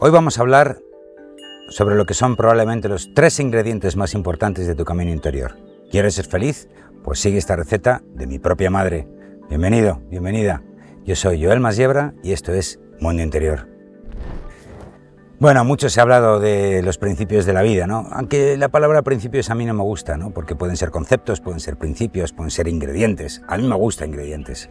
Hoy vamos a hablar sobre lo que son probablemente los tres ingredientes más importantes de tu camino interior. ¿Quieres ser feliz? Pues sigue esta receta de mi propia madre. Bienvenido, bienvenida. Yo soy Joel Masiebra y esto es Mundo Interior. Bueno, mucho se ha hablado de los principios de la vida, ¿no? Aunque la palabra principios a mí no me gusta, ¿no? Porque pueden ser conceptos, pueden ser principios, pueden ser ingredientes. A mí me gusta ingredientes.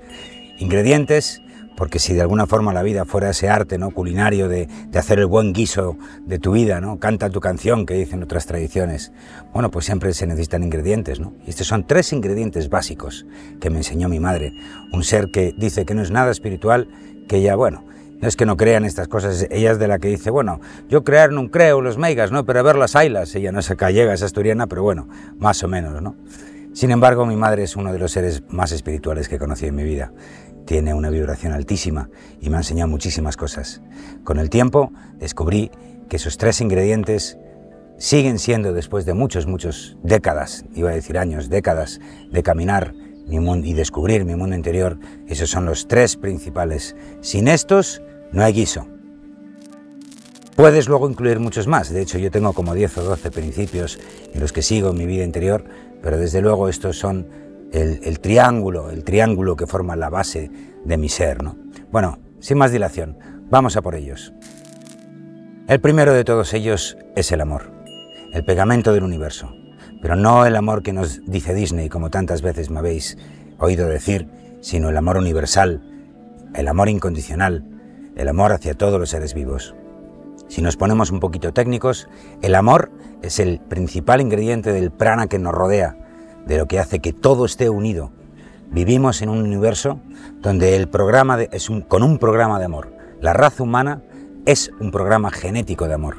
Ingredientes porque si de alguna forma la vida fuera ese arte ¿no? culinario de, hacer el buen guiso de tu vida, ¿no? canta tu canción, que dicen otras tradiciones, bueno, pues siempre se necesitan ingredientes, ¿no? Y estos son tres ingredientes básicos que me enseñó mi madre, un ser que dice que no es nada espiritual, que ella, bueno, no es que no crean estas cosas, ella es de la que dice, bueno, yo crear no creo los meigas, ¿no? Pero ver las ailas, ella no es gallega, es asturiana, pero bueno, más o menos, ¿no? Sin embargo, mi madre es uno de los seres más espirituales que he conocido en mi vida tiene una vibración altísima y me ha enseñado muchísimas cosas. Con el tiempo descubrí que esos tres ingredientes siguen siendo, después de muchos, muchos décadas, iba a decir años, décadas, de caminar mi mundo y descubrir mi mundo interior, esos son los tres principales. Sin estos, no hay guiso. Puedes luego incluir muchos más, de hecho yo tengo como 10 o 12 principios en los que sigo mi vida interior, pero desde luego estos son el, triángulo, el triángulo que forma la base de mi ser. ¿no? Bueno, sin más dilación, vamos a por ellos. El primero de todos ellos es el amor, el pegamento del universo, pero no el amor que nos dice Disney, como tantas veces me habéis oído decir, sino el amor universal, el amor incondicional, el amor hacia todos los seres vivos. Si nos ponemos un poquito técnicos, el amor es el principal ingrediente del prana que nos rodea, de lo que hace que todo esté unido. Vivimos en un universo donde el programa es con un programa de amor. La raza humana es un programa genético de amor.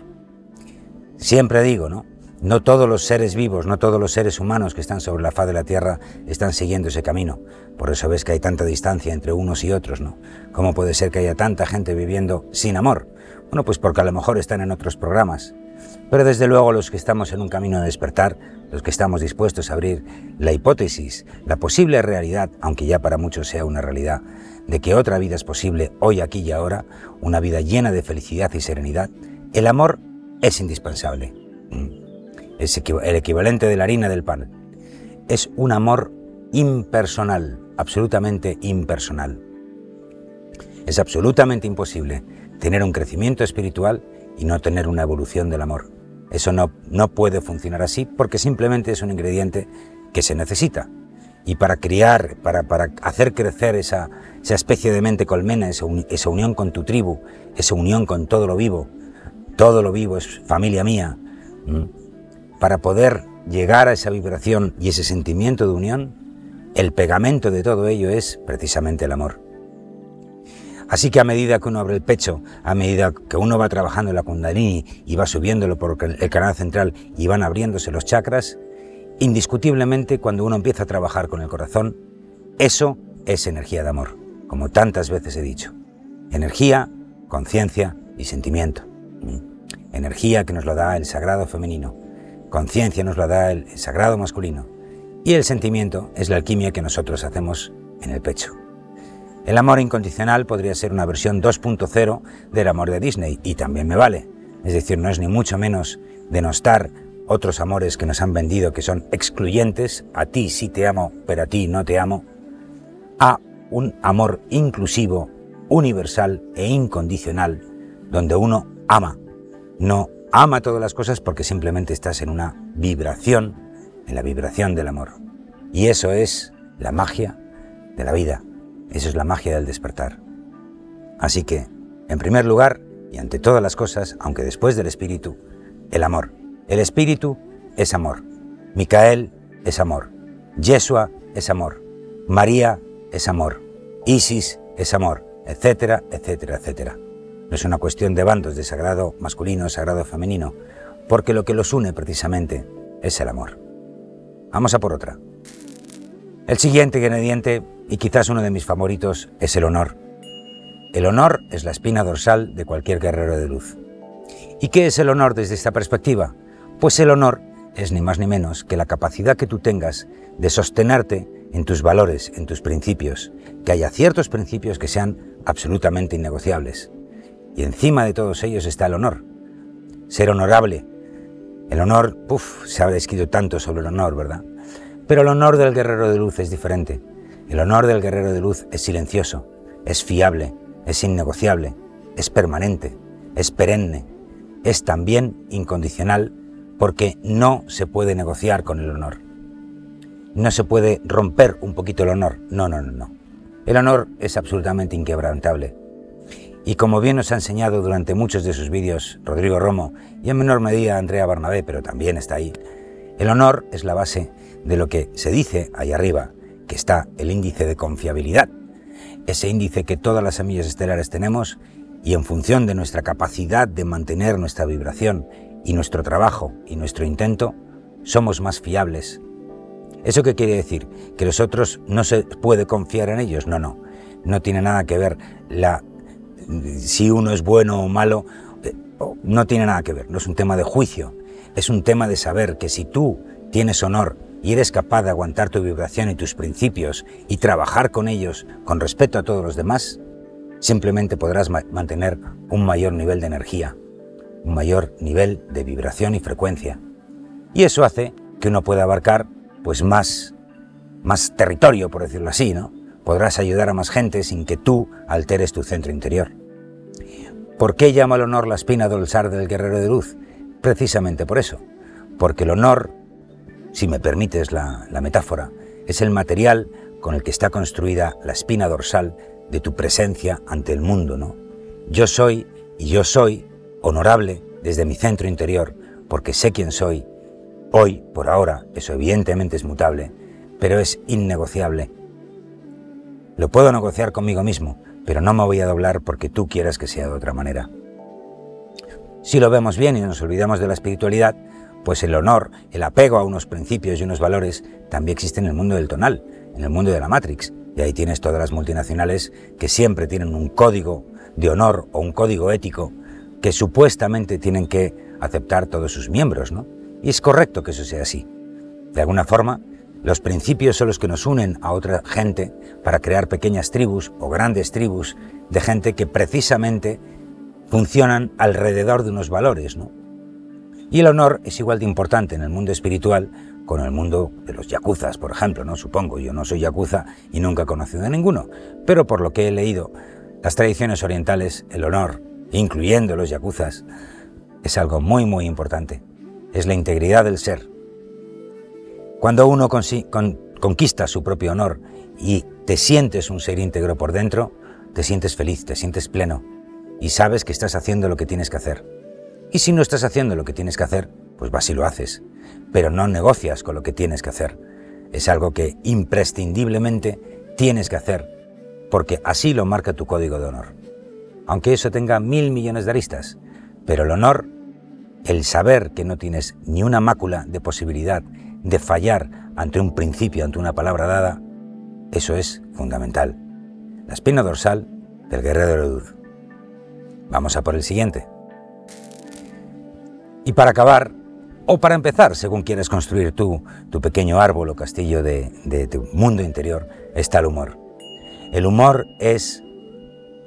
Siempre digo, ¿no? No todos los seres vivos, no todos los seres humanos que están sobre la faz de la Tierra están siguiendo ese camino. Por eso ves que hay tanta distancia entre unos y otros, ¿no? ¿Cómo puede ser que haya tanta gente viviendo sin amor? Bueno, pues porque a lo mejor están en otros programas. Pero desde luego los que estamos en un camino de despertar, los que estamos dispuestos a abrir la hipótesis, la posible realidad, aunque ya para muchos sea una realidad, de que otra vida es posible hoy, aquí y ahora, una vida llena de felicidad y serenidad, el amor es indispensable. Mm. Es el equivalente de la harina del pan. Es un amor impersonal, absolutamente impersonal. Es absolutamente imposible tener un crecimiento espiritual y no tener una evolución del amor. Eso no, no puede funcionar así porque simplemente es un ingrediente que se necesita. Y para criar, para, para hacer crecer esa, esa, especie de mente colmena, esa, esa unión con tu tribu, esa unión con todo lo vivo, todo lo vivo es familia mía, para poder llegar a esa vibración y ese sentimiento de unión, el pegamento de todo ello es precisamente el amor. Así que a medida que uno abre el pecho, a medida que uno va trabajando la kundalini y va subiéndolo por el canal central y van abriéndose los chakras, indiscutiblemente cuando uno empieza a trabajar con el corazón, eso es energía de amor, como tantas veces he dicho. Energía, conciencia y sentimiento. Energía que nos lo da el sagrado femenino, conciencia nos lo da el sagrado masculino y el sentimiento es la alquimia que nosotros hacemos en el pecho. El amor incondicional podría ser una versión 2.0 del amor de Disney y también me vale. Es decir, no es ni mucho menos denostar otros amores que nos han vendido que son excluyentes, a ti sí te amo, pero a ti no te amo, a un amor inclusivo, universal e incondicional, donde uno ama, no ama todas las cosas porque simplemente estás en una vibración, en la vibración del amor. Y eso es la magia de la vida. Eso es la magia del despertar. Así que, en primer lugar, y ante todas las cosas, aunque después del espíritu, el amor. El espíritu es amor. Micael es amor. Yeshua es amor. María es amor. Isis es amor, etcétera, etcétera, etcétera. No es una cuestión de bandos de sagrado masculino, sagrado femenino, porque lo que los une precisamente es el amor. Vamos a por otra. El siguiente ingrediente, y quizás uno de mis favoritos, es el honor. El honor es la espina dorsal de cualquier guerrero de luz. ¿Y qué es el honor desde esta perspectiva? Pues el honor es ni más ni menos que la capacidad que tú tengas de sostenerte en tus valores, en tus principios, que haya ciertos principios que sean absolutamente innegociables. Y encima de todos ellos está el honor. Ser honorable. El honor, puff, se ha escrito tanto sobre el honor, ¿verdad? Pero el honor del guerrero de luz es diferente. El honor del guerrero de luz es silencioso, es fiable, es innegociable, es permanente, es perenne, es también incondicional porque no se puede negociar con el honor. No se puede romper un poquito el honor. No, no, no, no. El honor es absolutamente inquebrantable. Y como bien nos ha enseñado durante muchos de sus vídeos Rodrigo Romo y en menor medida Andrea Barnabé, pero también está ahí, el honor es la base de lo que se dice ahí arriba, que está el índice de confiabilidad. Ese índice que todas las semillas estelares tenemos y en función de nuestra capacidad de mantener nuestra vibración y nuestro trabajo y nuestro intento, somos más fiables. ¿Eso qué quiere decir? ¿Que los otros no se puede confiar en ellos? No, no. No tiene nada que ver la, si uno es bueno o malo. Eh, no tiene nada que ver. No es un tema de juicio. Es un tema de saber que si tú tienes honor y eres capaz de aguantar tu vibración y tus principios y trabajar con ellos con respeto a todos los demás, simplemente podrás mantener un mayor nivel de energía, un mayor nivel de vibración y frecuencia. Y eso hace que uno pueda abarcar pues más más territorio, por decirlo así, ¿no? Podrás ayudar a más gente sin que tú alteres tu centro interior. ¿Por qué llama el honor la espina dorsal del guerrero de luz? Precisamente por eso, porque el honor, si me permites la, la metáfora, es el material con el que está construida la espina dorsal de tu presencia ante el mundo, ¿no? Yo soy y yo soy honorable desde mi centro interior, porque sé quién soy. Hoy, por ahora, eso evidentemente es mutable, pero es innegociable. Lo puedo negociar conmigo mismo, pero no me voy a doblar porque tú quieras que sea de otra manera. Si lo vemos bien y nos olvidamos de la espiritualidad, pues el honor, el apego a unos principios y unos valores también existe en el mundo del tonal, en el mundo de la Matrix, y ahí tienes todas las multinacionales que siempre tienen un código de honor o un código ético que supuestamente tienen que aceptar todos sus miembros, ¿no? Y es correcto que eso sea así. De alguna forma, los principios son los que nos unen a otra gente para crear pequeñas tribus o grandes tribus de gente que precisamente funcionan alrededor de unos valores, ¿no? Y el honor es igual de importante en el mundo espiritual con el mundo de los yakuzas, por ejemplo, ¿no? Supongo, yo no soy yakuza y nunca he conocido a ninguno, pero por lo que he leído, las tradiciones orientales, el honor, incluyendo los yakuzas, es algo muy, muy importante. Es la integridad del ser. Cuando uno conquista su propio honor y te sientes un ser íntegro por dentro, te sientes feliz, te sientes pleno y sabes que estás haciendo lo que tienes que hacer. Y si no estás haciendo lo que tienes que hacer, pues vas y lo haces pero no negocias con lo que tienes que hacer. Es algo que imprescindiblemente tienes que hacer, porque así lo marca tu código de honor. Aunque eso tenga mil millones de aristas, pero el honor, el saber que no tienes ni una mácula de posibilidad de fallar ante un principio, ante una palabra dada, eso es fundamental. La espina dorsal del guerrero de luz. Vamos a por el siguiente. Y para acabar, o para empezar, según quieres construir tú tu pequeño árbol o castillo de, tu mundo interior, está el humor. El humor es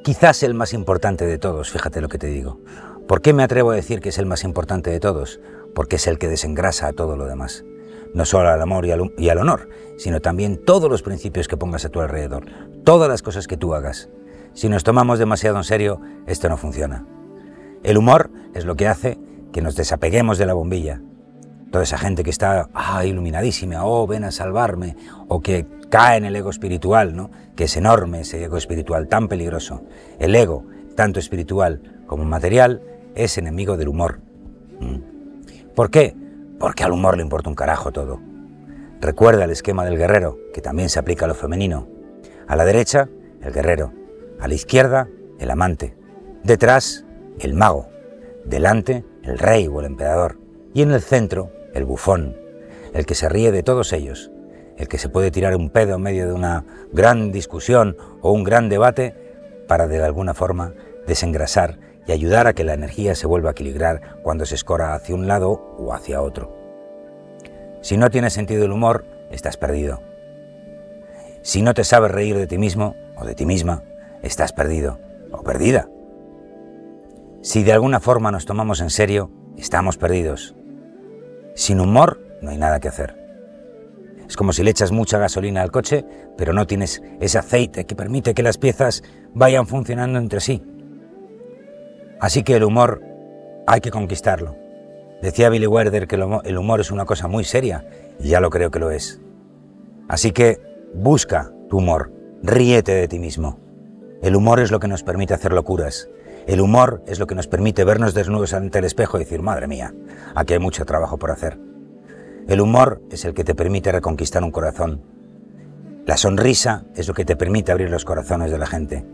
quizás el más importante de todos, fíjate lo que te digo. ¿Por qué me atrevo a decir que es el más importante de todos? Porque es el que desengrasa a todo lo demás. No solo al amor y al, y al, honor, sino también todos los principios que pongas a tu alrededor, todas las cosas que tú hagas. Si nos tomamos demasiado en serio, esto no funciona. El humor es lo que hace que nos desapeguemos de la bombilla, toda esa gente que está ah, iluminadísima, oh, ven a salvarme, o que cae en el ego espiritual, ¿no? que es enorme ese ego espiritual tan peligroso. El ego, tanto espiritual como material, es enemigo del humor. ¿Mm? ¿Por qué? Porque al humor le importa un carajo todo. Recuerda el esquema del guerrero, que también se aplica a lo femenino. A la derecha, el guerrero. A la izquierda, el amante. Detrás, el mago. Delante, el rey o el emperador. Y en el centro, el bufón, el que se ríe de todos ellos, el que se puede tirar un pedo en medio de una gran discusión o un gran debate para de alguna forma desengrasar y ayudar a que la energía se vuelva a equilibrar cuando se escora hacia un lado o hacia otro. Si no tienes sentido del humor, estás perdido. Si no te sabes reír de ti mismo o de ti misma, estás perdido o perdida. Si de alguna forma nos tomamos en serio, estamos perdidos. Sin humor no hay nada que hacer. Es como si le echas mucha gasolina al coche, pero no tienes ese aceite que permite que las piezas vayan funcionando entre sí. Así que el humor hay que conquistarlo. Decía Billy Werder que el humor es una cosa muy seria, y ya lo creo que lo es. Así que busca tu humor, ríete de ti mismo. El humor es lo que nos permite hacer locuras. El humor es lo que nos permite vernos desnudos ante el espejo y decir, madre mía, aquí hay mucho trabajo por hacer. El humor es el que te permite reconquistar un corazón. La sonrisa es lo que te permite abrir los corazones de la gente.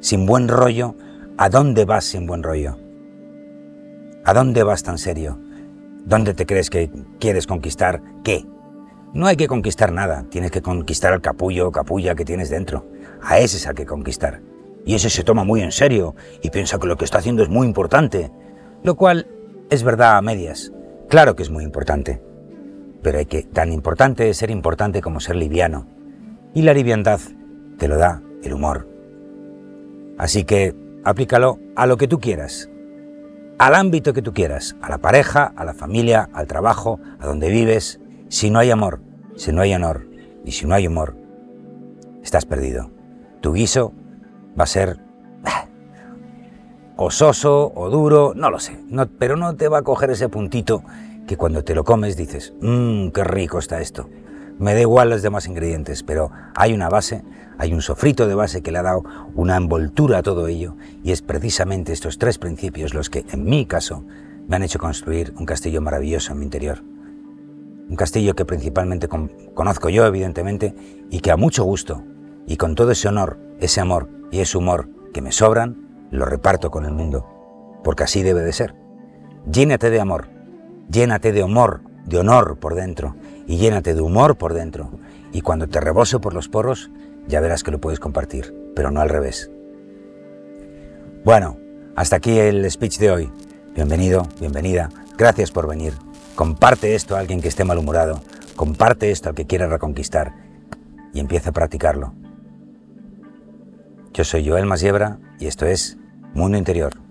Sin buen rollo, ¿a dónde vas sin buen rollo? ¿A dónde vas tan serio? ¿Dónde te crees que quieres conquistar qué? No hay que conquistar nada, tienes que conquistar al capullo o capulla que tienes dentro. A ese es al que conquistar. Y ese se toma muy en serio y piensa que lo que está haciendo es muy importante. Lo cual es verdad a medias. Claro que es muy importante pero hay que tan importante es ser importante como ser liviano. Y la liviandad te lo da el humor. Así que aplícalo a lo que tú quieras, al ámbito que tú quieras, a la pareja, a la familia, al trabajo, a donde vives. Si no hay amor, si no hay honor y si no hay humor, estás perdido. Tu guiso va a ser ah, o soso o duro, no lo sé, pero no te va a coger ese puntito que cuando te lo comes dices, mmm, qué rico está esto. Me da igual los demás ingredientes, pero hay una base, hay un sofrito de base que le ha dado una envoltura a todo ello y es precisamente estos tres principios los que, en mi caso, me han hecho construir un castillo maravilloso en mi interior. Un castillo que principalmente conozco yo, evidentemente, y que a mucho gusto y con todo ese honor, ese amor y ese humor que me sobran, lo reparto con el mundo, porque así debe de ser. Llénate de amor, Llénate de humor, de honor por dentro y llénate de humor por dentro. Y cuando te rebose por los poros, ya verás que lo puedes compartir, pero no al revés. Bueno, hasta aquí el speech de hoy. Bienvenido, bienvenida. Gracias por venir. Comparte esto a alguien que esté malhumorado. Comparte esto al que quiera reconquistar y empieza a practicarlo. Yo soy Joel Masiebra y esto es Mundo Interior.